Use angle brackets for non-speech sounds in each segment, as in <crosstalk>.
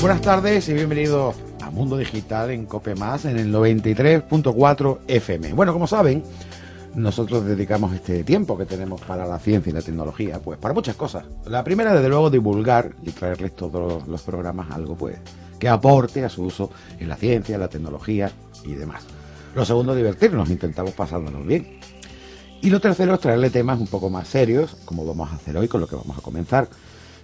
Buenas tardes y bienvenidos a Mundo Digital en Cope Más en el 93.4 FM. Bueno, como saben, nosotros dedicamos este tiempo que tenemos para la ciencia y la tecnología, pues para muchas cosas. La primera, desde luego, divulgar y traerles todos los programas algo, pues, que aporte a su uso en la ciencia, la tecnología y demás. Lo segundo, divertirnos, intentamos pasárnoslo bien. Y lo tercero es traerle temas un poco más serios, como vamos a hacer hoy, con lo que vamos a comenzar,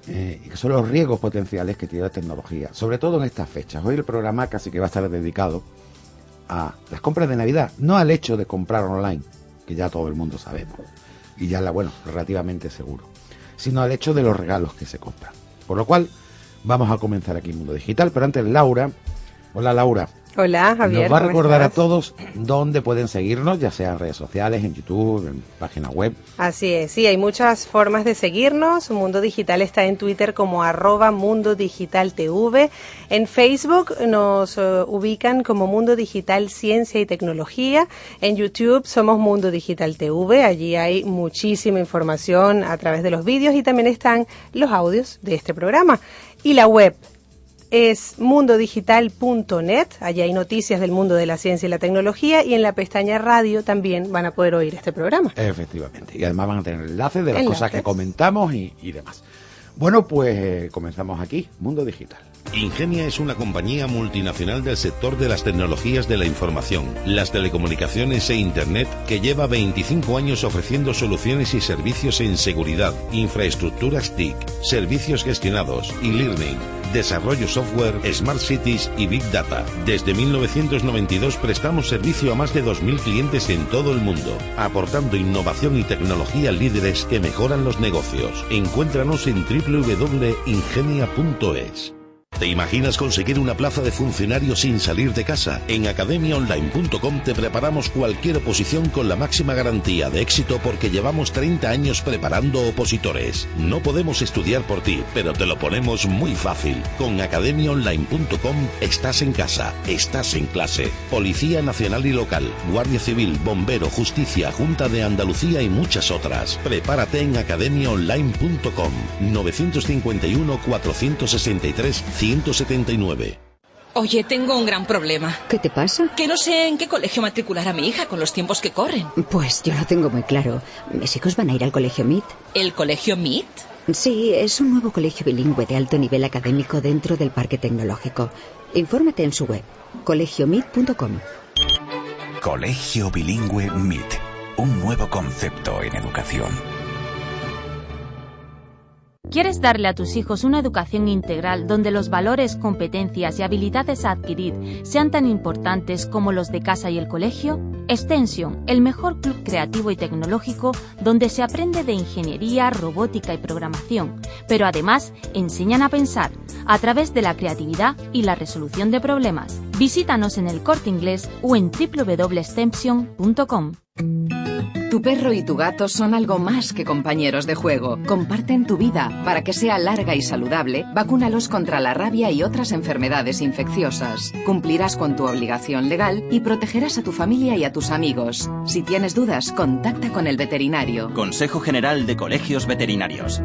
eh, que son los riesgos potenciales que tiene la tecnología, sobre todo en estas fechas. Hoy el programa casi que va a estar dedicado a las compras de Navidad, no al hecho de comprar online, que ya todo el mundo sabemos, y ya la, bueno, relativamente seguro, sino al hecho de los regalos que se compran. Por lo cual, vamos a comenzar aquí en Mundo Digital, pero antes Laura, hola Laura, Hola, Javier. Nos va a recordar a todos dónde pueden seguirnos, ya sea en redes sociales, en YouTube, en página web. Así es, sí, hay muchas formas de seguirnos. Mundo Digital está en Twitter como arroba Mundo Digital TV. En Facebook nos uh, ubican como Mundo Digital Ciencia y Tecnología. En YouTube somos Mundo Digital TV. Allí hay muchísima información a través de los vídeos y también están los audios de este programa. Y la web es mundodigital.net. Allí hay noticias del mundo de la ciencia y la tecnología y en la pestaña radio también van a poder oír este programa. Efectivamente. Y además van a tener enlaces de las cosas que comentamos y, y demás. Bueno, pues eh, comenzamos aquí, Mundo Digital. Ingenia es una compañía multinacional del sector de las tecnologías de la información, las telecomunicaciones e Internet que lleva 25 años ofreciendo soluciones y servicios en seguridad, infraestructuras TIC, servicios gestionados y learning desarrollo software, smart cities y big data. Desde 1992 prestamos servicio a más de 2.000 clientes en todo el mundo, aportando innovación y tecnología líderes que mejoran los negocios. Encuéntranos en www.ingenia.es. ¿Te imaginas conseguir una plaza de funcionario sin salir de casa? En academiaonline.com te preparamos cualquier oposición con la máxima garantía de éxito porque llevamos 30 años preparando opositores. No podemos estudiar por ti, pero te lo ponemos muy fácil. Con academiaonline.com estás en casa, estás en clase. Policía Nacional y Local, Guardia Civil, Bombero, Justicia, Junta de Andalucía y muchas otras. Prepárate en academiaonline.com 951 463 179. Oye, tengo un gran problema. ¿Qué te pasa? Que no sé en qué colegio matricular a mi hija con los tiempos que corren. Pues yo lo tengo muy claro. Mis hijos van a ir al colegio MIT. ¿El colegio MIT? Sí, es un nuevo colegio bilingüe de alto nivel académico dentro del parque tecnológico. Infórmate en su web, colegiomit.com. Colegio Bilingüe MIT. Un nuevo concepto en educación. ¿Quieres darle a tus hijos una educación integral donde los valores, competencias y habilidades a adquirir sean tan importantes como los de casa y el colegio? Extension, el mejor club creativo y tecnológico donde se aprende de ingeniería, robótica y programación, pero además enseñan a pensar a través de la creatividad y la resolución de problemas. Visítanos en el corte inglés o en www.extension.com. Tu perro y tu gato son algo más que compañeros de juego. Comparten tu vida. Para que sea larga y saludable, vacúnalos contra la rabia y otras enfermedades infecciosas. Cumplirás con tu obligación legal y protegerás a tu familia y a tus amigos. Si tienes dudas, contacta con el veterinario. Consejo General de Colegios Veterinarios.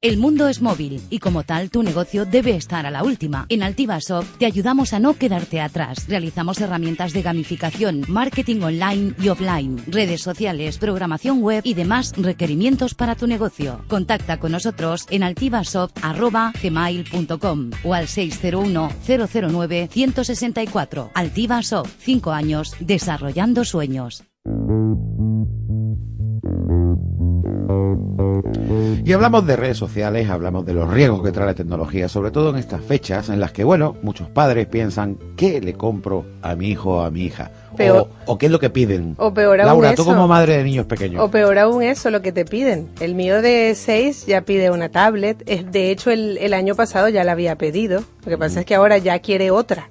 El mundo es móvil y como tal tu negocio debe estar a la última. En Altivasoft te ayudamos a no quedarte atrás. Realizamos herramientas de gamificación, marketing online y offline, redes sociales, programación web y demás requerimientos para tu negocio. Contacta con nosotros en altivasoft.gmail.com o al 601 009 164. Altivasoft, 5 años desarrollando sueños. Y hablamos de redes sociales, hablamos de los riesgos que trae la tecnología, sobre todo en estas fechas en las que, bueno, muchos padres piensan, ¿qué le compro a mi hijo o a mi hija? Peor, o, o, qué es lo que piden. O peor aún Laura, eso. tú como madre de niños pequeños. O peor aún eso, lo que te piden. El mío de 6 ya pide una tablet. De hecho, el, el año pasado ya la había pedido. Lo que pasa es que ahora ya quiere otra.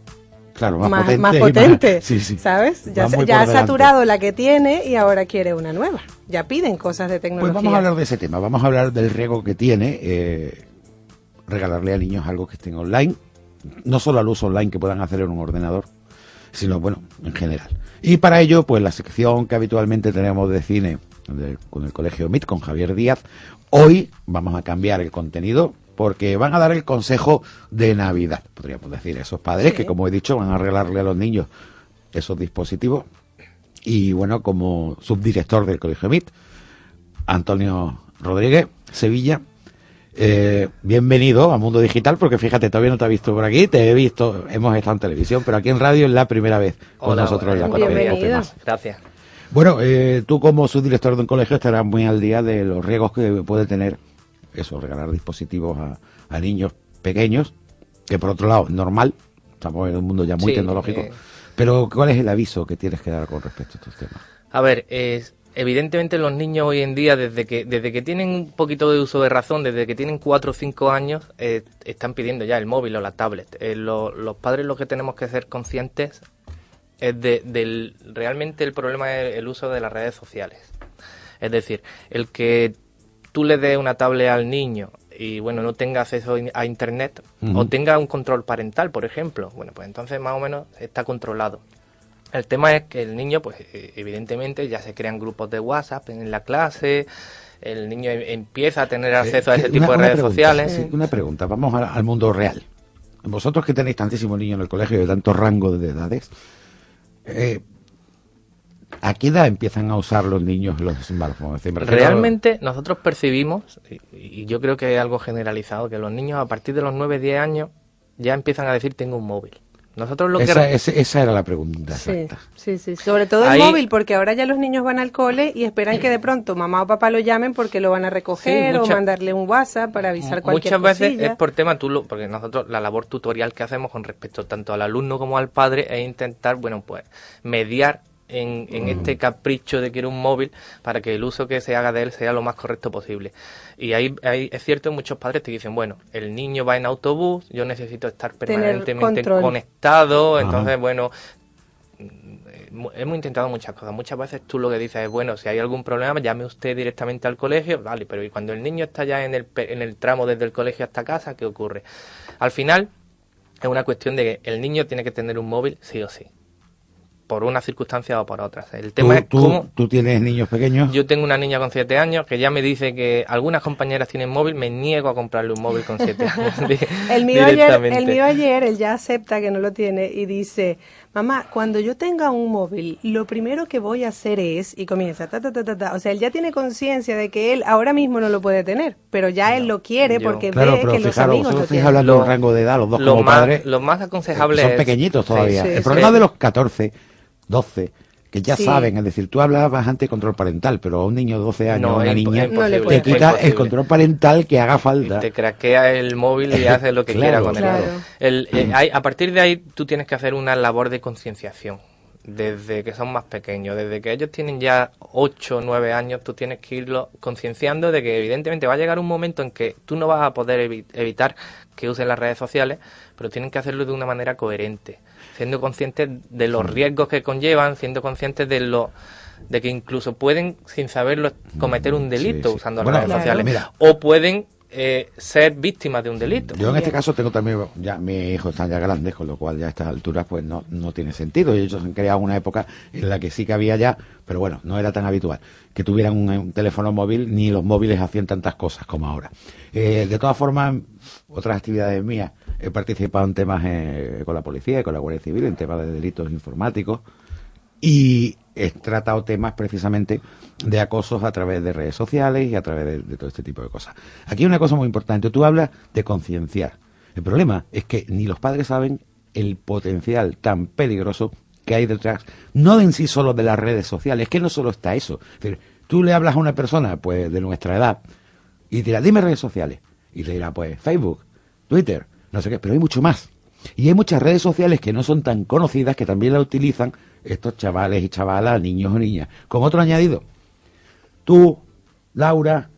Claro, más, más potente. más y potente, más- sí, sí. <laughs> ¿sabes? Ya, ha saturado la que tiene y ahora quiere una nueva. Ya piden cosas de Pues tecnología. vamos a hablar de ese tema, vamos a hablar del riesgo que tiene eh, regalarle a niños algo que estén online, no solo al uso online que puedan hacer en un ordenador, sino, bueno, en general. Y para ello, pues la sección que habitualmente tenemos de cine de- con el Colegio MIT, con Javier Díaz, hoy vamos a cambiar el contenido, porque van a dar el consejo de Navidad, podríamos decir, esos padres que, como he dicho, van a regalarle a los niños esos dispositivos. Y bueno, como subdirector del Colegio MIT, Antonio Rodríguez, Sevilla, eh, bienvenido a Mundo Digital, porque fíjate, todavía no te he visto por aquí, te he visto, hemos estado en televisión, pero aquí en radio es la primera vez con nosotros en la Bienvenido. Gracias. Bueno, eh, tú como subdirector de un colegio estarás muy al día de los riesgos que puede tener eso, regalar dispositivos a, niños pequeños, que por otro lado es normal, estamos en un mundo ya muy tecnológico, eh. pero ¿cuál es el aviso que tienes que dar con respecto a estos temas? A ver, evidentemente los niños hoy en día, desde que, desde que tienen un poquito de uso de razón, desde que tienen 4 o 5 años, eh, están pidiendo ya el móvil o la tablet. los padres lo que tenemos que ser conscientes es de, del realmente el problema es el uso de las redes sociales. Es decir, el que tú le des una tablet al niño y bueno, no tenga acceso a internet o tenga un control parental, por ejemplo, bueno, pues entonces más o menos está controlado. El tema es que el niño, pues e, evidentemente ya se crean grupos de WhatsApp en la clase, el niño em, empieza a tener eh, acceso a ese tipo de redes sociales. una pregunta, vamos al mundo real. Vosotros que tenéis tantísimos niños en el colegio de tanto rango de edades, eh, ¿A qué edad empiezan a usar los niños los smartphones? Realmente nosotros percibimos, y yo creo que es algo generalizado, que los niños a partir de los 9-10 años ya empiezan a decir tengo un móvil. Nosotros lo esa, que... esa, era la pregunta. Sí, sí, sí, sobre todo el móvil, porque ahora ya los niños van al cole y esperan que de pronto mamá o papá lo llamen porque lo van a recoger o mandarle un WhatsApp para avisar cualquier Muchas veces es por tema, tú porque nosotros la labor tutorial que hacemos con respecto tanto al alumno como al padre es intentar, bueno, pues mediar en, en, este capricho de quiero un móvil para que el uso que se haga de él sea lo más correcto posible. Y ahí, ahí es cierto, muchos padres te dicen, bueno, el niño va en autobús, yo necesito estar permanentemente conectado, entonces, bueno, hemos intentado muchas cosas. Muchas veces tú lo que dices es, bueno, si hay algún problema, llame usted directamente al colegio, vale, pero ¿y cuando el niño está ya en el, en el tramo desde el colegio hasta casa, qué ocurre? Al final, es una cuestión de que el niño tiene que tener un móvil sí o sí por una circunstancia o por otras. El tema es cómo... ¿Tú tienes niños pequeños? Yo tengo una niña con 7 años que ya me dice que algunas compañeras tienen móvil, me niego a comprarle un móvil con 7 años. <laughs> <laughs> el, mío ayer, el mío ayer, él ya acepta que no lo tiene y dice, mamá, cuando yo tenga un móvil, lo primero que voy a hacer es, y comienza, ta, ta, ta, ta, ta. o sea, él ya tiene conciencia de que él ahora mismo no lo puede tener, pero ya él lo quiere porque ve que los amigos lo tienen. hablando de un rango de edad, los dos como más, padres. Lo más aconsejable son pequeñitos todavía. el problema de los 14 12, que ya saben, es decir, tú hablabas antes de control parental, pero a un niño de 12 años, a una niña, te quita el control parental que haga falta. Te craquea el móvil y <laughs> hace lo que quiera con él. Eh, a partir de ahí tú tienes que hacer una labor de concienciación. Desde que son más pequeños, desde que ellos tienen ya 8 o 9 años, tú tienes que irlo concienciando de que evidentemente va a llegar un momento en que tú no vas a poder evitar que usen las redes sociales, pero tienen que hacerlo de una manera coherente siendo conscientes de los riesgos que conllevan, siendo conscientes de lo de que incluso pueden, sin saberlo, cometer un delito usando las redes sociales. O pueden eh, ser víctimas de un delito. Yo en este caso tengo también, ya mis hijos están ya grandes, con lo cual ya a estas alturas pues no, no tiene sentido. Y ellos han creado una época en la que sí que había ya, pero bueno, no era tan habitual, que tuvieran un, teléfono móvil, ni los móviles hacían tantas cosas como ahora. Eh, de todas formas, otras actividades mías, He participado en temas eh, con la policía y con la Guardia Civil, en temas de delitos informáticos, y he tratado temas precisamente de acosos a través de redes sociales y a través de, todo este tipo de cosas. Aquí hay una cosa muy importante, tú hablas de concienciar. El problema es que ni los padres saben el potencial tan peligroso que hay detrás, no en sí solo de las redes sociales, es que no solo está eso. tú le hablas a una persona pues de nuestra edad y dirá, dime redes sociales. Y le dirá, pues Facebook, Twitter, no sé qué, pero hay mucho más. Y hay muchas redes sociales que no son tan conocidas que también la utilizan estos chavales y chavalas, niños o niñas. Con otro añadido, tú, Laura,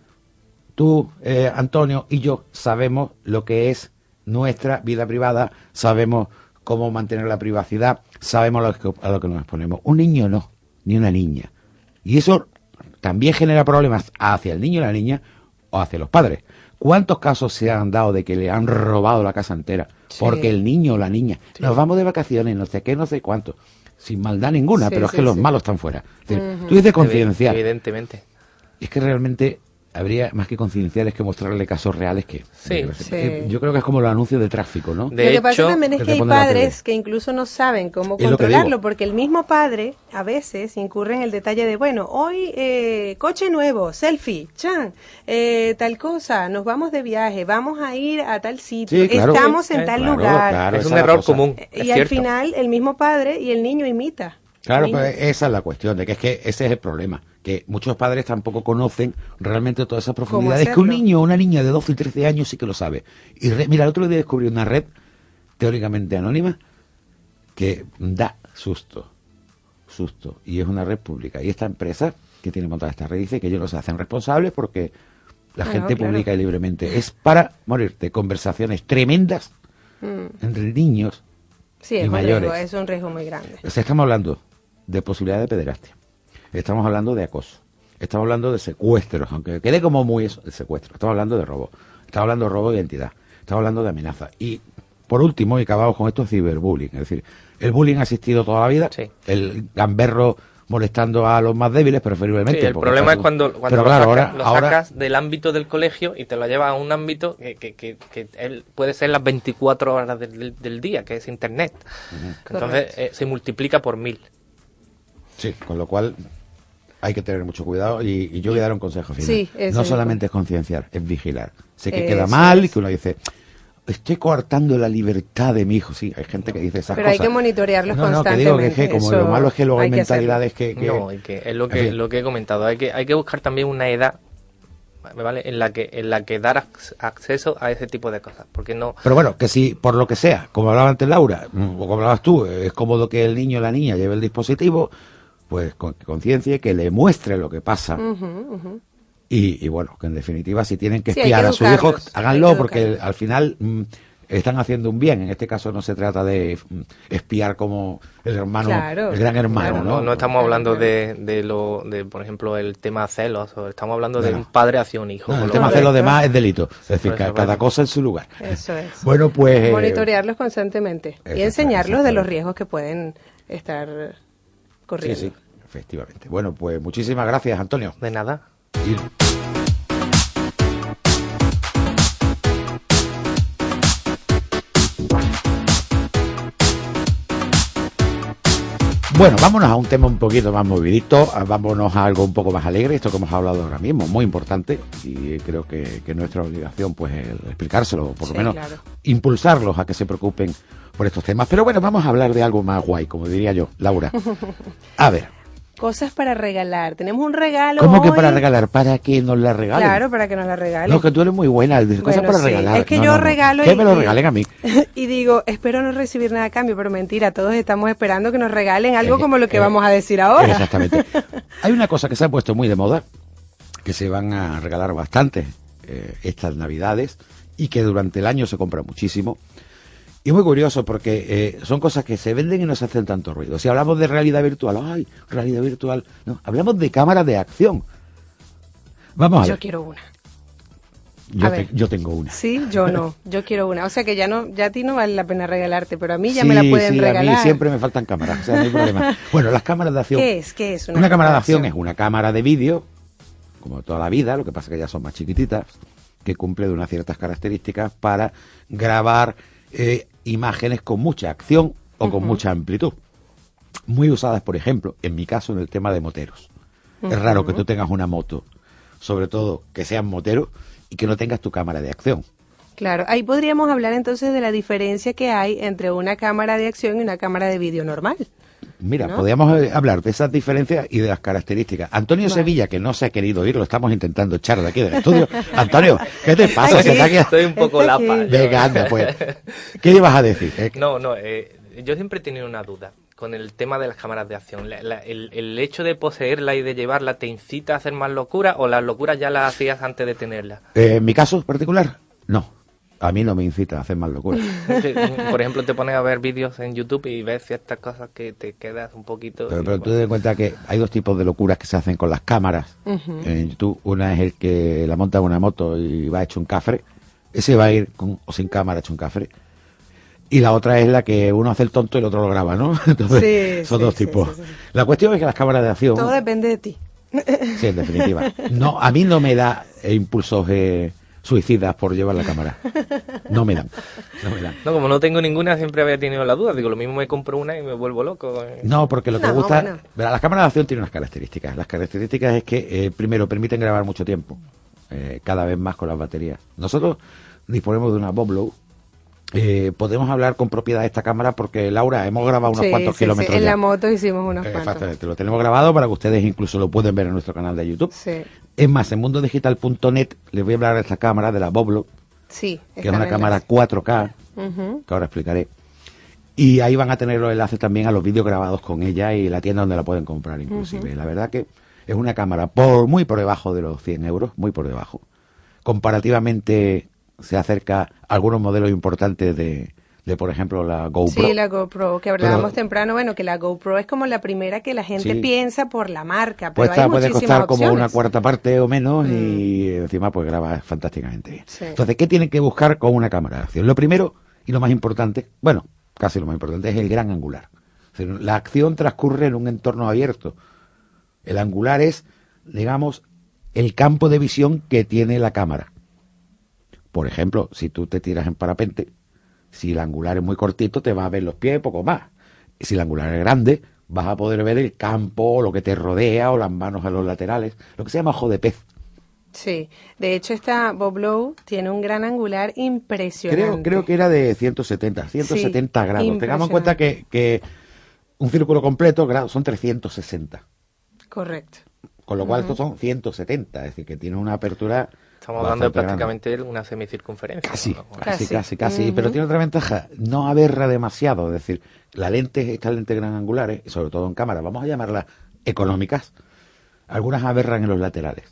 tú, eh, Antonio y yo sabemos lo que es nuestra vida privada, sabemos cómo mantener la privacidad, sabemos lo que, a lo que nos exponemos. Un niño no, ni una niña. Y eso también genera problemas hacia el niño y la niña o hacia los padres. ¿Cuántos casos se han dado de que le han robado la casa entera? Porque el niño o la niña, nos vamos de vacaciones, no sé qué, no sé cuánto. Sin maldad ninguna, pero es que los malos están fuera. Tú dices conciencia. Evidentemente. Es que realmente habría más que concienciales que mostrarle casos reales que... Sí, eh, Yo creo que es como los anuncios de tráfico, ¿no? De Lo que hecho, pasa también es que hay padres que incluso no saben cómo Es controlarlo, porque el mismo padre a veces incurre en el detalle de, bueno, hoy eh, coche nuevo, selfie, chan, eh, tal cosa, nos vamos de viaje, vamos a ir a tal sitio, Sí, claro. estamos en Eh, tal claro, lugar. claro. es un error cosa. común. y es al final el mismo padre y el niño imita. Claro, pues esa es la cuestión, de que es que ese es el problema, que muchos padres tampoco conocen realmente todas esas profundidades, que un niño o una niña de 12 y 13 años sí que lo sabe. Y re- mira, el otro día descubrí una red teóricamente anónima que da susto, susto, y es una red pública. Y esta empresa que tiene montada esta red dice que ellos no se hacen responsables porque la gente claro. publica libremente. Es para morirte, conversaciones tremendas Mm. entre niños Sí, y es un, mayores. riesgo, es un riesgo muy grande. O sea, estamos hablando de posibilidad de pederastia. Estamos hablando de acoso. Estamos hablando de secuestros, aunque quede como muy eso, de secuestro. Estamos hablando de robo. Estamos hablando de robo de identidad. Estamos hablando de amenaza. Y por último, y acabamos con esto, ciberbullying. Es decir, el bullying ha existido toda la vida. Sí. El gamberro molestando a los más débiles, preferiblemente. Sí, el problema es cuando, cuando lo, claro, sacas, ahora, lo ahora sacas del ámbito del colegio y te lo llevas a un ámbito que, que, que, que él puede ser las 24 horas del, del día, que es Internet. Entonces eh, se multiplica por mil. Sí, con lo cual hay que tener mucho cuidado y, y yo voy a dar un consejo final. Sí, no solamente es concienciar, es vigilar. Sé que Eso queda mal y que uno dice, estoy coartando la libertad de mi hijo. Sí, hay gente que dice esas Pero hay cosas. que monitorearlos no, no, que digo que, es que constantemente, como eso lo malo es que luego hay, hay que mentalidades que, que- No, que es lo En que, fin. lo que he comentado. Hay que, hay que buscar también una edad ¿vale? en la que en la que dar ac- acceso a ese tipo de cosas. Porque no. Pero bueno, que si por lo que sea, como hablaba antes Laura, mm, o como hablabas tú, es cómodo que el niño o la niña lleve el dispositivo, pues conciencie, que le muestre lo que pasa. Y, y bueno, que en definitiva, si tienen que Sí, espiar que a sus hijos, háganlo, que porque al final mm, están haciendo un bien. En este caso no se trata de mm, espiar como el hermano, Claro, el gran hermano, no, ¿no? no, no estamos hablando de, de lo de por ejemplo el tema celos o estamos hablando de No, un padre hacia un hijo No, el tema lo demás es delito. Es decir, cada bueno. cosa en su lugar. Eso es. Bueno, pues... eh, Monitorearlos constantemente y enseñarlos de los riesgos que pueden estar corriendo. sí, efectivamente. Bueno, pues muchísimas gracias, Antonio. de nada Y- Bueno, vámonos a un tema un poquito más movidito, a- vámonos a algo un poco más alegre, esto que hemos hablado ahora mismo, muy importante, y creo que, que nuestra obligación pues el explicárselo, por Sí, lo menos claro. impulsarlos a que se preocupen por estos temas. Pero bueno, vamos a hablar de algo más guay, como diría yo, Laura. <laughs> A ver, Cosas para regalar. Tenemos un regalo. ¿cómo que hoy. para regalar? ¿Para que nos la regalen? Claro, para que nos la regalen. No, que tú eres muy buena, cosas Bueno, para sí. regalar. Es que No, yo no, no. regalo Que me lo regalen a mí. <laughs> y digo, espero no recibir nada a cambio, pero mentira, todos estamos esperando que nos regalen algo Eh, como lo que eh, vamos a decir ahora. Exactamente. <laughs> Hay una cosa que se ha puesto muy de moda, que se van a regalar bastante eh, estas navidades y que durante el año se compra muchísimo. Y muy curioso porque eh, son cosas que se venden y no se hacen tanto ruido. Si hablamos de realidad virtual, ¡ay! Realidad virtual. No, hablamos de cámaras de acción. Vamos a Yo ver. quiero una. Yo, a te- ver. yo tengo una. Sí, yo no. <laughs> Yo quiero una. O sea que ya no, ya a ti no vale la pena regalarte, pero a mí ya me la pueden sí, regalar. a mí siempre me faltan cámaras, o sea, no hay problema. <laughs> Bueno, las cámaras de acción. ¿Qué es? ¿Qué es Una, cámara de acción es una cámara de vídeo, como toda la vida, lo que pasa es que ya son más chiquititas, que cumple de unas ciertas características para grabar eh, imágenes con mucha acción o con mucha amplitud. Muy usadas, por ejemplo, en mi caso, en el tema de moteros. Es raro que tú tengas una moto, sobre todo que sean moteros, y que no tengas tu cámara de acción. Claro, ahí podríamos hablar entonces de la diferencia que hay entre una cámara de acción y una cámara de vídeo normal. Mira, ¿No? podríamos eh, hablar de esas diferencias y de las características. Antonio. Sevilla, que no se ha querido ir, lo estamos intentando echar de aquí del estudio. <laughs> Antonio, ¿qué te pasa? Aquí. Te estoy un poco lapa. Venga, anda, pues. <laughs> ¿Qué ibas a decir? Eh, No, no, eh, yo siempre he tenido una duda con el tema de las cámaras de acción. La- la- el, el hecho de poseerla y de llevarla te incita a hacer más locura o las locuras ya las hacías antes de tenerla. eh, en mi caso particular, no. A mí no me incita a hacer más locura. <laughs> Sí, Por ejemplo, te pones a ver vídeos en YouTube y ves ciertas cosas que te quedas un poquito... Pero, pero tú ten en cuenta que hay dos tipos de locuras que se hacen con las cámaras en YouTube. Una es el que la monta en una moto y va hecho un cafre. Ese va a ir con o sin cámara hecho un cafre. Y la otra es la que uno hace el tonto y el otro lo graba, ¿no? <laughs> Entonces, Sí, son sí, dos tipos. sí, sí. La cuestión es que las cámaras de acción... Todo depende de ti. Sí, en definitiva. <laughs> No, a mí no me da impulsos eh, suicidas por llevar la cámara. No me dan. No me dan. No, como no tengo ninguna, siempre había tenido la duda. Digo, lo mismo me compro una y me vuelvo loco. No, porque lo que No, gusta. bueno. Verá, las cámaras de acción tienen unas características. Las características es que, eh, primero, permiten grabar mucho tiempo, eh, cada vez más con las baterías. Nosotros disponemos de una Boblow. Eh, podemos hablar con propiedad de esta cámara porque, Laura, hemos grabado unos Sí, cuantos sí, sí. kilómetros En ya. la moto hicimos unos Eh, cuantos. Lo tenemos grabado para que ustedes incluso lo pueden ver en nuestro canal de YouTube. Es más, en mundodigital.net les voy a hablar de esta cámara, de la Boblow, sí. que es una cámara 4K, Ujú. que ahora explicaré. Y ahí van a tener los enlaces también a los vídeos grabados con ella y la tienda donde la pueden comprar inclusive. La verdad que es una cámara por muy por debajo de los 100 euros, muy por debajo. Comparativamente se acerca a algunos modelos importantes de, de por ejemplo, la GoPro. Sí, la GoPro, que hablábamos Pero- temprano, bueno, que la GoPro es como la primera que la gente Sí. piensa por la marca, pero hay puede costar como opciones. Mm. una cuarta parte o menos y encima pues graba fantásticamente bien. Sí. Entonces, ¿qué tienen que buscar con una cámara de acción? Lo primero y lo más importante, bueno, casi lo más importante, es el gran angular. La acción transcurre en un entorno abierto. El angular es, digamos, el campo de visión que tiene la cámara. Por ejemplo, si tú te tiras en parapente, si el angular es muy cortito, te vas a ver los pies poco más. Y si el angular es grande, vas a poder ver el campo, lo que te rodea, o las manos a los laterales, lo que se llama ojo de pez. Sí, de hecho esta Boblow tiene un gran angular impresionante. Creo, creo que era de 170, 170 grados. Tengamos en cuenta que, que un círculo completo son 360. Correcto. Con lo cual estos son 170, es decir, que tiene una apertura. Estamos hablando de bastante grande. prácticamente una semicircunferencia. Casi, ¿no? casi, casi, casi. Pero tiene otra ventaja, no aberra demasiado. Es decir, las lentes, estas lentes gran angulares, sobre todo en cámara, vamos a llamarlas económicas, algunas aberran en los laterales.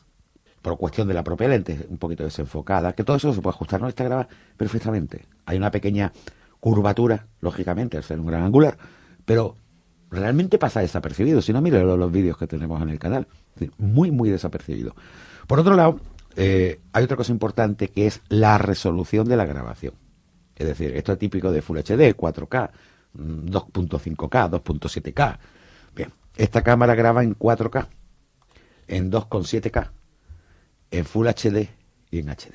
Por cuestión de la propia lente, un poquito desenfocada, que todo eso se puede ajustar. No, esta graba perfectamente. Hay una pequeña curvatura, lógicamente, al ser un gran angular, pero realmente pasa desapercibido. Si no, mire los, los vídeos que tenemos en el canal. Es decir, muy, muy desapercibido. Por otro lado, eh, hay otra cosa importante que es la resolución de la grabación. Es decir, esto es típico de Full HD, 4K, mm, 2.5K, 2.7K. Bien, esta cámara graba en 4K, en 2.7K, en Full HD y en HD.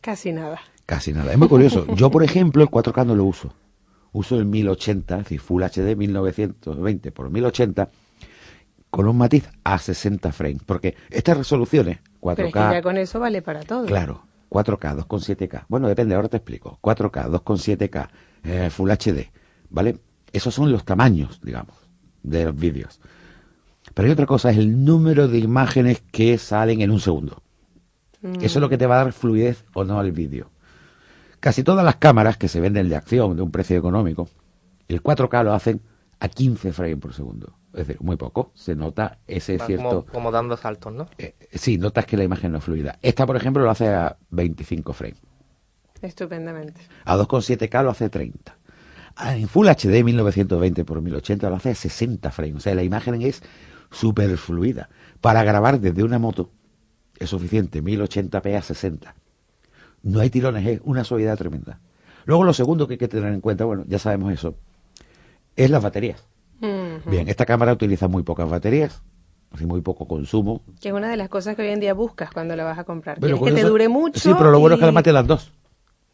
Casi nada. Casi nada. Es muy curioso. <laughs> Yo, por ejemplo, el 4K no lo uso. Uso el 1080, es decir, Full HD 1920 por 1080, con un matiz a 60 frames. Porque estas resoluciones, 4K... Pero es que ya con eso vale para todo. Claro, 4K, 2,7K. Bueno, depende, ahora te explico. 4K, 2,7K, eh, Full HD, ¿vale? Esos son los tamaños, digamos, de los vídeos. Pero hay otra cosa, es el número de imágenes que salen en un segundo. Mm. Eso es lo que te va a dar fluidez o no al vídeo. Casi todas las cámaras que se venden de acción, de un precio económico, el 4K lo hacen a 15 frames por segundo. Es decir, muy poco. Se nota ese Va cierto... como, como dando saltos, ¿no? eh, sí, notas que la imagen no es fluida. Esta, por ejemplo, lo hace a 25 frames. Estupendamente. A 2,7K lo hace 30. Ah, En Full HD 1920 por 1080 lo hace a 60 frames. O sea, la imagen es súper fluida. Para grabar desde una moto es suficiente 1080p a 60. No hay tirones, es una suavidad tremenda. Luego lo segundo que hay que tener en cuenta, bueno, ya sabemos eso, es las baterías. Bien, esta cámara utiliza muy pocas baterías, así muy poco consumo. Que es una de las cosas que hoy en día buscas cuando la vas a comprar. Pero que te dure mucho. Sí, pero lo bueno es que además te dan dos.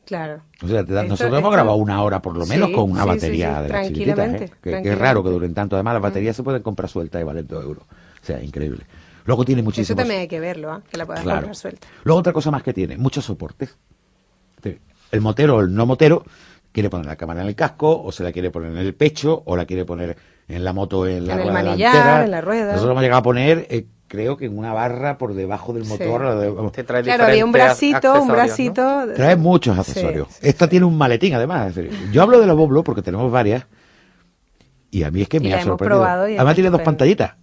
Claro. O sea, te dan- Esto- nosotros hemos grabado una hora por lo menos Sí, con una sí, batería sí, de las chiquititas, ¿eh? tranquilamente, que, que es raro que duren tanto. Además, las baterías se pueden comprar sueltas y valen 2 euros. O sea, increíble. Luego tiene Eso muchísimos... también hay que verlo, ¿ah? que la puedas Claro. comprar suelta. Luego otra cosa más que tiene, muchos soportes. Sí, El motero o el no motero quiere poner la cámara en el casco, o se la quiere poner en el pecho, o la quiere poner en la moto en la En el manillar, delantera. en la rueda. Nosotros hemos llegado a poner, eh, creo que en una barra por debajo del Sí. motor. Te trae Claro, había un bracito, un bracito. Trae muchos Sí, accesorios. sí, Esta tiene un maletín, además. Es decir, yo hablo de la Boblo porque tenemos varias. Y a mí es que me ha sorprendido. Además tiene dos pantallitas.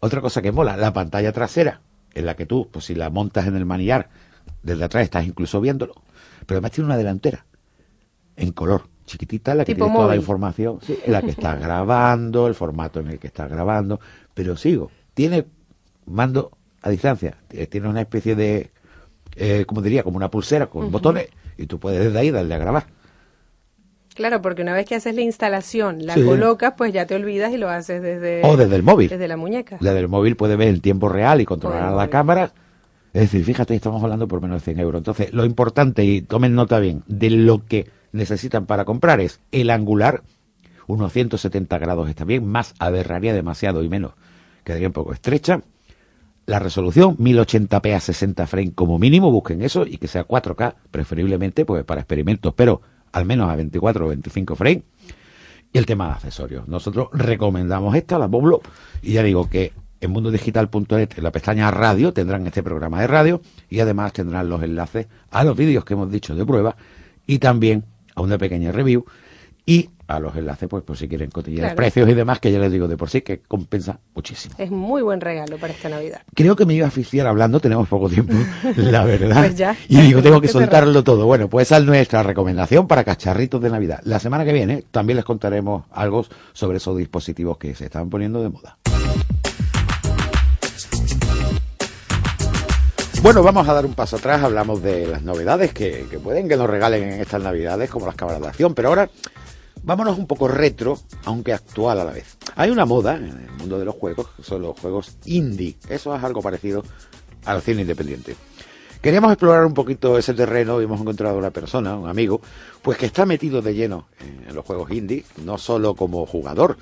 Otra cosa que mola, la pantalla trasera, en la que tú, pues si la montas en el manillar, desde atrás estás incluso viéndolo. Pero además tiene una delantera, en color, chiquitita, la que tiene toda la información, sí, en <laughs> la que estás grabando, el formato en el que estás grabando. Pero sigo, tiene mando a distancia, eh, tiene una especie de, eh, como diría, como una pulsera con botones, y tú puedes desde ahí darle a grabar. Claro, porque una vez que haces la instalación, la Sí. colocas, pues ya te olvidas y lo haces desde... O desde el móvil. Desde la muñeca. La del móvil puede ver en tiempo real y controlar la cámara Es decir, fíjate, estamos hablando por menos de 100 euros. Entonces, lo importante, y tomen nota bien, de lo que necesitan para comprar es el angular, unos 170 grados está bien, más aberraría demasiado y menos, quedaría un poco estrecha. La resolución, 1080p a 60 frames como mínimo, busquen eso y que sea 4K, preferiblemente pues para experimentos, pero al menos a 24 o 25 frames. Y el tema de accesorios. Nosotros recomendamos esta, la Boblo, y ya digo que en mundodigital.net, en la pestaña radio, tendrán este programa de radio y además tendrán los enlaces a los vídeos que hemos dicho de prueba y también a una pequeña review y a los enlaces, pues por si quieren cotillear Claro. precios y demás, que ya les digo de por sí que compensa muchísimo. Es muy buen regalo para esta Navidad. Creo que me iba a asfixiar hablando, tenemos poco tiempo, <laughs> la verdad. Pues ya. Y digo, tengo que <laughs> soltarlo todo. Bueno, pues esa es nuestra recomendación para cacharritos de Navidad. La semana que viene también les contaremos algo sobre esos dispositivos que se están poniendo de moda. Bueno, vamos a dar un paso atrás, hablamos de las novedades que, pueden que nos regalen en estas navidades, como las cámaras de acción, pero ahora vámonos un poco retro, aunque actual a la vez. Hay una moda en el mundo de los juegos, que son los juegos indie. Eso es algo parecido al cine independiente. Queríamos explorar un poquito ese terreno y hemos encontrado una persona, un amigo, pues que está metido de lleno en los juegos indie, no solo como jugador,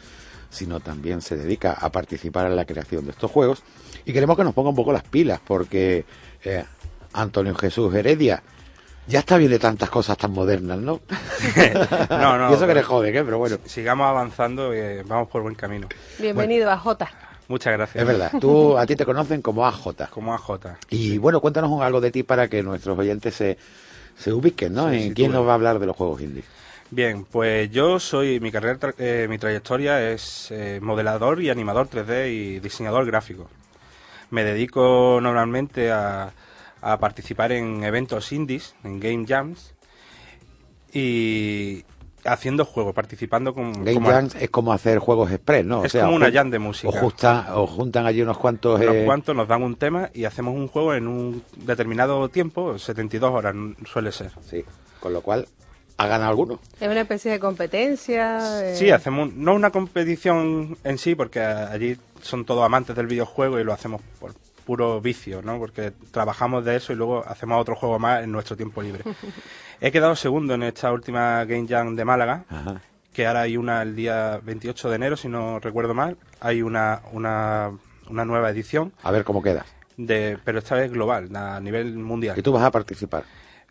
sino también se dedica a participar en la creación de estos juegos. Y queremos que nos ponga un poco las pilas, porque eh, Antonio Jesús Heredia ya está bien de tantas cosas tan modernas, ¿no? <laughs> No, no. <laughs> y eso que eres joven, ¿eh? Pero bueno. Sigamos avanzando, eh, vamos por buen camino. Bienvenido a Jota. Muchas gracias. Es verdad, tú a ti te conocen como AJ. <laughs> Como AJ. Y bueno, cuéntanos algo de ti para que nuestros oyentes se, se ubiquen, ¿no? Sí, en sí, quién tú. nos va a hablar de los juegos indie. Bien, pues yo soy, mi carrera, eh, mi trayectoria es eh, modelador y animador 3D y diseñador gráfico. Me dedico normalmente a, a participar en eventos indies, en game jams, y haciendo juegos, participando con... Game como Jams es como hacer juegos express, ¿no? Es como una jam de música. O, justa- o juntan allí unos cuantos... Unos eh, cuantos nos dan un tema y hacemos un juego en un determinado tiempo, 72 horas suele ser. Sí, con lo cual, ¿ha ganado alguno? Es una especie de competencia. eh, Sí, hacemos no una competición en sí, porque allí son todos amantes del videojuego y lo hacemos por puro vicio, ¿no? Porque trabajamos de eso y luego hacemos otro juego más en nuestro tiempo libre. <laughs> He quedado segundo en esta última Game Jam de Málaga, Ajá. que ahora hay una el día 28 de enero, si no recuerdo mal. Hay una, una, una nueva edición, A ver cómo quedas. de, pero esta vez global, a nivel mundial. Y tú vas a participar.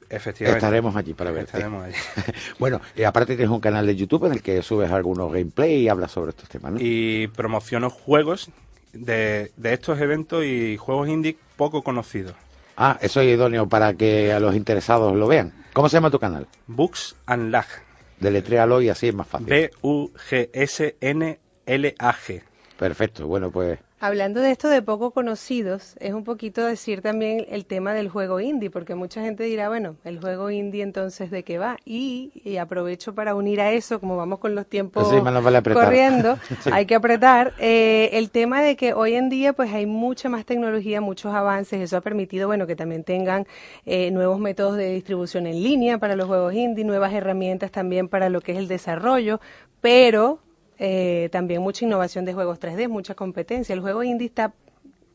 Efectivamente. Estaremos allí para verte. Estaremos allí. <laughs> Bueno, y aparte tienes un canal de YouTube en el que subes algunos gameplay y hablas sobre estos temas, ¿no? y promociono juegos de, de estos eventos y juegos indie poco conocidos. Ah, eso es idóneo para que a los interesados lo vean. ¿Cómo se llama tu canal? Books and Lag. Deletréalo y así es más fácil. B-U-G-S-N-L-A-G. Perfecto, bueno, pues Hablando de esto de poco conocidos, es un poquito decir también el tema del juego indie, porque mucha gente dirá, bueno, el juego indie entonces de qué va. Y, y aprovecho para unir a eso, como vamos con los tiempos Sí, vale corriendo, <laughs> Sí. hay que apretar. eh, el tema de que hoy en día pues hay mucha más tecnología, muchos avances, eso ha permitido, bueno, que también tengan eh, nuevos métodos de distribución en línea para los juegos indie, nuevas herramientas también para lo que es el desarrollo, pero eh, también mucha innovación de juegos 3D, mucha competencia. El juego indie está,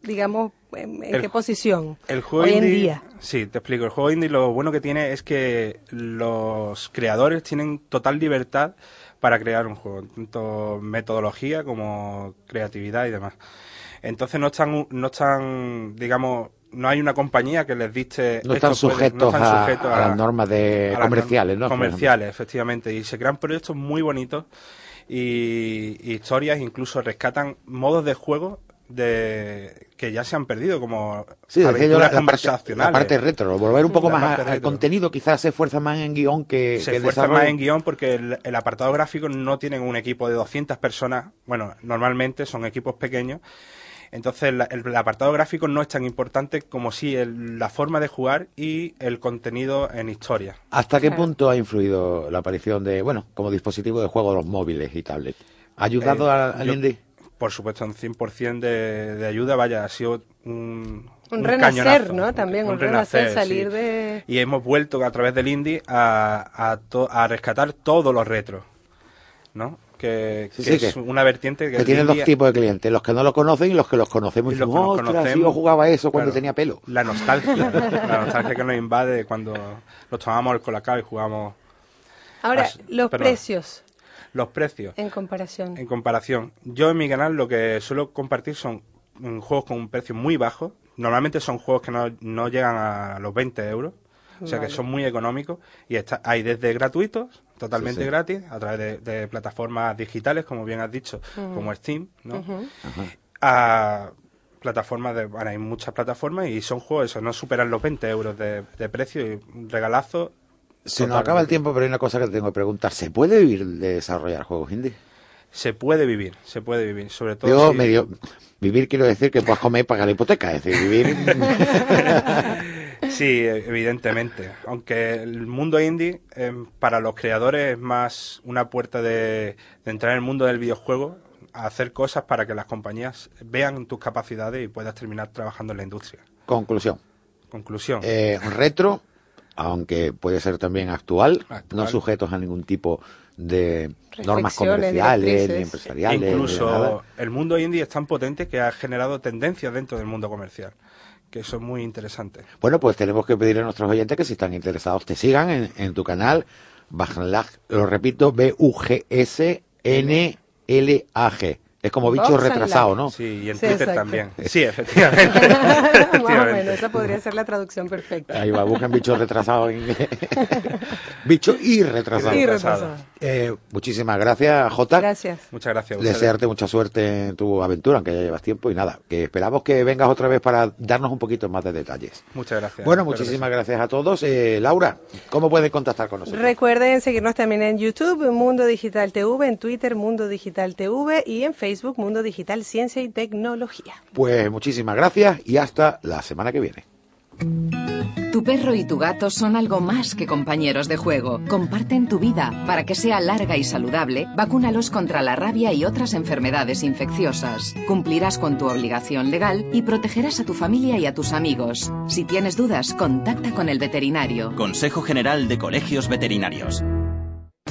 digamos, ¿en, El qué posición El juego hoy indie, en día? Sí, te explico. El juego indie lo bueno que tiene es que los creadores tienen total libertad para crear un juego, tanto metodología como creatividad y demás. Entonces no están, no están, digamos, no hay una compañía que les dicte no están sujetos, no están a, sujetos a las normas de a las comerciales, ¿no? Comerciales, efectivamente. Y se crean proyectos muy bonitos y, y historias, incluso rescatan modos de juego de que ya se han perdido, como Sí, la, aventuras la parte, conversacionales. la parte retro, volver un poco La más a- al contenido, quizás se esfuerza más en guion que, se que esfuerza más en guion porque el, el apartado gráfico no tienen un equipo de 200 personas, bueno, normalmente son equipos pequeños, entonces la- el, el apartado gráfico no es tan importante como si el- la forma de jugar y el contenido en historia. ¿Hasta qué punto ha influido la aparición de, bueno, como dispositivo de juego los móviles y tablets? ¿Ha ayudado Eh, al, al yo- indie? Por supuesto, un 100% de, de ayuda, vaya, ha sido un... Un renacer, cañonazo, ¿no? También un renacer, salir sí. de... Y hemos vuelto a través del indie a, a, to- a rescatar todos los retros, ¿no? Que, Sí, que sí, es que- una vertiente que, Que tiene dos día- tipos de clientes, los que no lo conocen y los que los conocemos y, los que decimos, nos "Ostras, sí, conocemos". yo jugaba eso cuando Claro, tenía pelo. La nostalgia, la nostalgia que nos invade cuando nos tomamos el colacao y jugamos Ahora, los perdón. precios los precios. en comparación. En comparación, yo en mi canal lo que suelo compartir son mm, juegos con un precio muy bajo. Normalmente son juegos que no, no llegan a los 20 euros, o sea que son muy económicos. Y está, hay desde gratuitos, totalmente Sí, sí. gratis, a través de, de plataformas digitales, como bien has dicho, como Steam, ¿no? Ujú. a plataformas de bueno, hay muchas plataformas y son juegos eso no superan los 20 euros de, de precio y un regalazo Se nos acaba el tiempo, pero hay una cosa que te tengo que preguntar. ¿Se puede vivir de desarrollar juegos indie? se puede vivir se puede vivir sobre todo si- medio, vivir quiero decir que puedas comer y pagar la hipoteca. Es decir, vivir... <laughs> <laughs> Sí, evidentemente. Aunque el mundo indie eh, para los creadores es más una puerta de, de entrar en el mundo del videojuego, a hacer cosas para que las compañías vean tus capacidades y puedas terminar trabajando en la industria. Conclusión. Conclusión. Eh, retro, aunque puede ser también actual, Actual. no sujetos a ningún tipo de normas comerciales ni empresariales. ni nada. Incluso el mundo indie es tan potente que ha generado tendencias dentro del mundo comercial, que eso es muy interesante. Bueno, pues tenemos que pedirle a nuestros oyentes que si están interesados te sigan en, en tu canal. Bajlag, lo repito, B-U-G-S-N-L-A-G. Es como bicho retrasado. ¿no? Sí, y en Sí, Twitter exacto. también. <laughs> Sí, efectivamente. <laughs> <laughs> Más o menos, esa podría ser la traducción perfecta. Ahí va, busquen bicho retrasado. en- bicho y retrasado. Y retrasado. Eh, muchísimas gracias, Jota. Gracias. Muchas gracias. Desearte mucha suerte en tu aventura, aunque ya llevas tiempo. Y nada, que esperamos que vengas otra vez para darnos un poquito más de detalles. Muchas gracias. Bueno, muchísimas gracias a todos. Eh, Laura, ¿cómo pueden contactar con nosotros? Recuerden seguirnos también en YouTube, Mundo Digital TV, en Twitter, Mundo Digital TV y en Facebook, Mundo Digital Ciencia y Tecnología. Pues muchísimas gracias y hasta la semana que viene. Tu perro y tu gato son algo más que compañeros de juego. Comparten tu vida. Para que sea larga y saludable, vacúnalos contra la rabia y otras enfermedades infecciosas. Cumplirás con tu obligación legal y protegerás a tu familia y a tus amigos. Si tienes dudas, contacta con el veterinario. Consejo General de Colegios Veterinarios.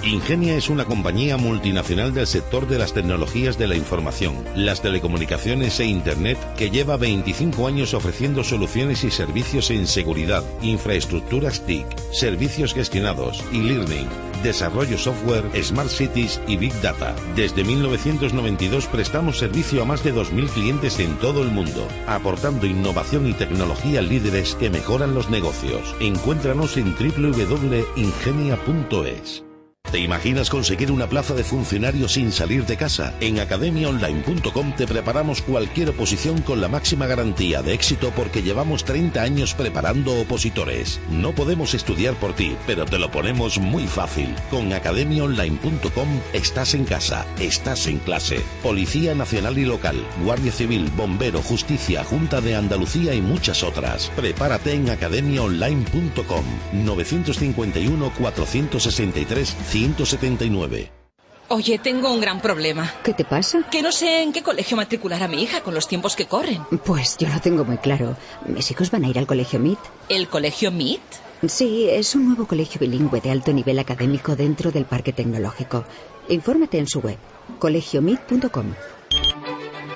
Ingenia es una compañía multinacional del sector de las tecnologías de la información, las telecomunicaciones e Internet que lleva 25 años ofreciendo soluciones y servicios en seguridad, infraestructuras TIC, servicios gestionados, e-learning, desarrollo software, smart cities y big data. Desde 1992 prestamos servicio a más de 2.000 clientes en todo el mundo, aportando innovación y tecnología líderes que mejoran los negocios. Encuéntranos en www.ingenia.es. ¿Te imaginas conseguir una plaza de funcionario sin salir de casa? En academiaonline.com te preparamos cualquier oposición con la máxima garantía de éxito porque llevamos 30 años preparando opositores. No podemos estudiar por ti, pero te lo ponemos muy fácil. Con academiaonline.com estás en casa, estás en clase. Policía Nacional y Local, Guardia Civil, Bombero, Justicia, Junta de Andalucía y muchas otras. Prepárate en academiaonline.com 951 463 179. Oye, tengo un gran problema. ¿Qué te pasa? Que no sé en qué colegio matricular a mi hija con los tiempos que corren. Pues yo lo tengo muy claro. Mis hijos van a ir al colegio MIT. ¿El colegio MIT? Sí, es un nuevo colegio bilingüe de alto nivel académico dentro del parque tecnológico. Infórmate en su web, colegiomit.com.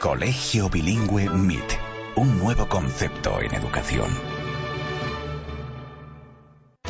Colegio Bilingüe MIT. Un nuevo concepto en educación.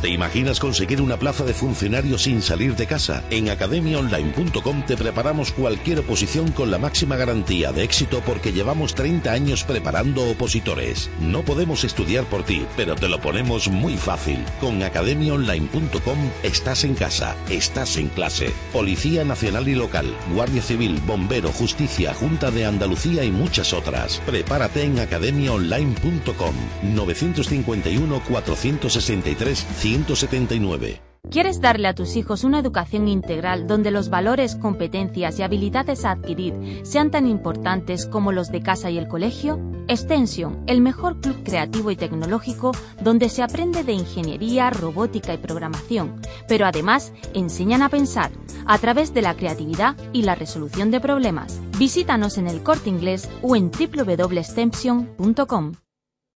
¿Te imaginas conseguir una plaza de funcionario sin salir de casa? En academiaonline.com te preparamos cualquier oposición con la máxima garantía de éxito porque llevamos 30 años preparando opositores. No podemos estudiar por ti, pero te lo ponemos muy fácil. Con academiaonline.com estás en casa, estás en clase. Policía Nacional y Local, Guardia Civil, Bombero, Justicia, Junta de Andalucía y muchas otras. Prepárate en academiaonline.com 951 463 179. ¿Quieres darle a tus hijos una educación integral donde los valores, competencias y habilidades a adquirir sean tan importantes como los de casa y el colegio? Extension, el mejor club creativo y tecnológico donde se aprende de ingeniería, robótica y programación, pero además enseñan a pensar a través de la creatividad y la resolución de problemas. Visítanos en el corte inglés o en www.extension.com.